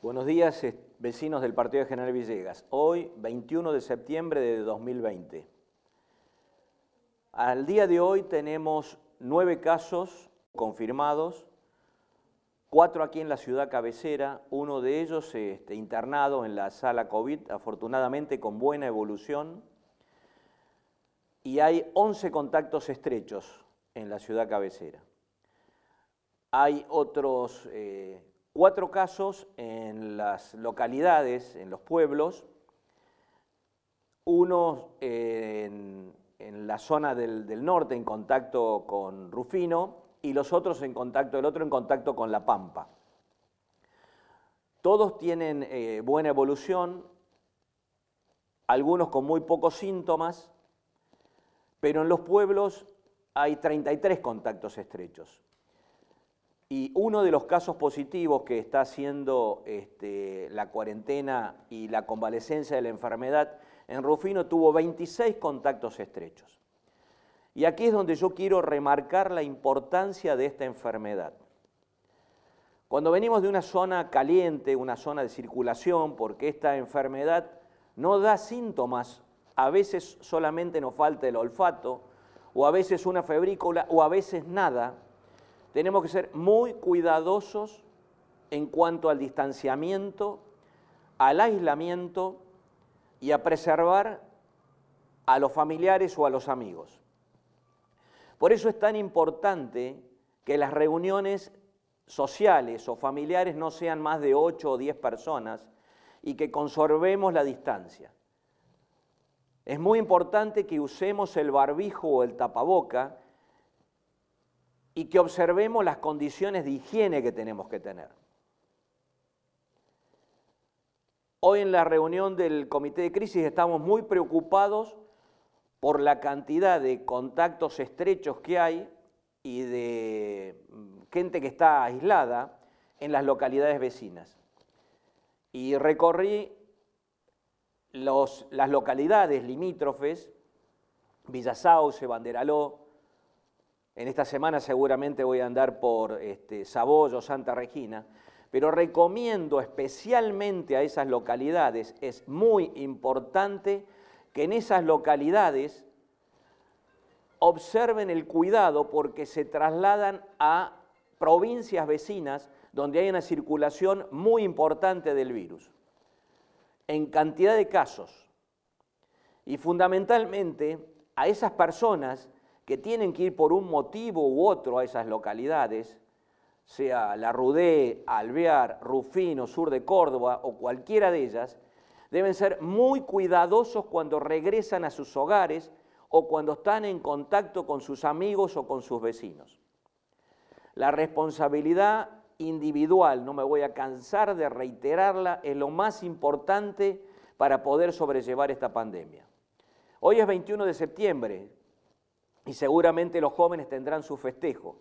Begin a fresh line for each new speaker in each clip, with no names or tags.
Buenos días, vecinos del Partido de General Villegas. Hoy, 21 de septiembre de 2020. Al día de hoy tenemos nueve casos confirmados, cuatro aquí en la ciudad cabecera, uno de ellos este, internado en la sala COVID, afortunadamente con buena evolución, y hay 11 contactos estrechos en la ciudad cabecera. Hay otros eh, cuatro casos en las localidades, en los pueblos, uno en, la zona del, norte en contacto con Rufino y los otros en contacto, el otro en contacto con La Pampa. Todos tienen eh, buena evolución, algunos con muy pocos síntomas, pero en los pueblos hay 33 contactos estrechos. Y uno de los casos positivos que está haciendo este, la cuarentena y la convalecencia de la enfermedad en Rufino tuvo 26 contactos estrechos. Y aquí es donde yo quiero remarcar la importancia de esta enfermedad. Cuando venimos de una zona caliente, una zona de circulación, porque esta enfermedad no da síntomas, a veces solamente nos falta el olfato, o a veces una febrícula, o a veces nada, tenemos que ser muy cuidadosos en cuanto al distanciamiento, al aislamiento y a preservar a los familiares o a los amigos. Por eso es tan importante que las reuniones sociales o familiares no sean más de 8 o 10 personas y que conservemos la distancia. Es muy importante que usemos el barbijo o el tapaboca y que observemos las condiciones de higiene que tenemos que tener. Hoy en la reunión del comité de crisis estamos muy preocupados por la cantidad de contactos estrechos que hay y de mm, gente que está aislada en las localidades vecinas. Y recorrí las localidades limítrofes, Villasauce, Banderaló, en esta semana seguramente voy a andar por este, Sabollo, Santa Regina, pero recomiendo especialmente a esas localidades, es muy importante que en esas localidades observen el cuidado porque se trasladan a provincias vecinas donde hay una circulación muy importante del virus, en cantidad de casos. Y fundamentalmente a esas personas que tienen que ir por un motivo u otro a esas localidades, sea La Rudé, Alvear, Rufino, sur de Córdoba o cualquiera de ellas, deben ser muy cuidadosos cuando regresan a sus hogares o cuando están en contacto con sus amigos o con sus vecinos. La responsabilidad individual, no me voy a cansar de reiterarla, es lo más importante para poder sobrellevar esta pandemia. Hoy es 21 de septiembre, y seguramente los jóvenes tendrán su festejo.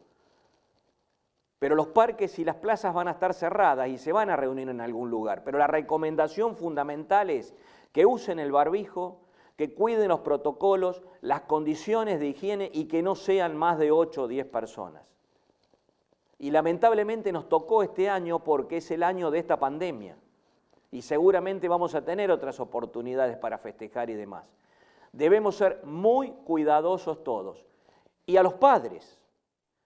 Pero los parques y las plazas van a estar cerradas y se van a reunir en algún lugar. Pero la recomendación fundamental es que usen el barbijo, que cuiden los protocolos, las condiciones de higiene y que no sean más de 8 o 10 personas. Y lamentablemente nos tocó este año porque es el año de esta pandemia. Y seguramente vamos a tener otras oportunidades para festejar y demás. Debemos ser muy cuidadosos todos. Y a los padres,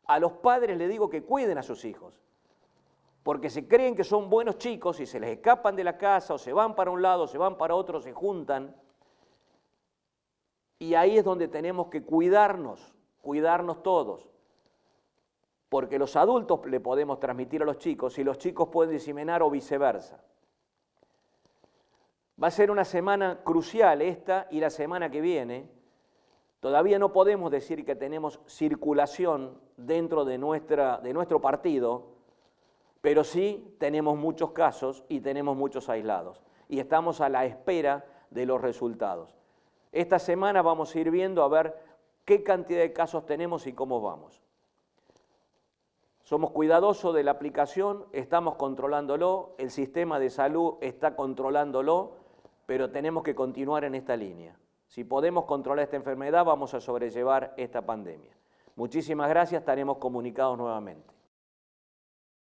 a los padres les digo que cuiden a sus hijos, porque se creen que son buenos chicos y se les escapan de la casa o se van para un lado, se van para otro, se juntan. Y ahí es donde tenemos que cuidarnos, cuidarnos todos. Porque los adultos le podemos transmitir a los chicos y los chicos pueden diseminar o viceversa. Va a ser una semana crucial esta y la semana que viene. Todavía no podemos decir que tenemos circulación dentro de, nuestra, de nuestro partido, pero sí tenemos muchos casos y tenemos muchos aislados. Y estamos a la espera de los resultados. Esta semana vamos a ir viendo a ver qué cantidad de casos tenemos y cómo vamos. Somos cuidadosos de la aplicación, estamos controlándolo, el sistema de salud está controlándolo pero tenemos que continuar en esta línea. Si podemos controlar esta enfermedad, vamos a sobrellevar esta pandemia. Muchísimas gracias, estaremos comunicados nuevamente.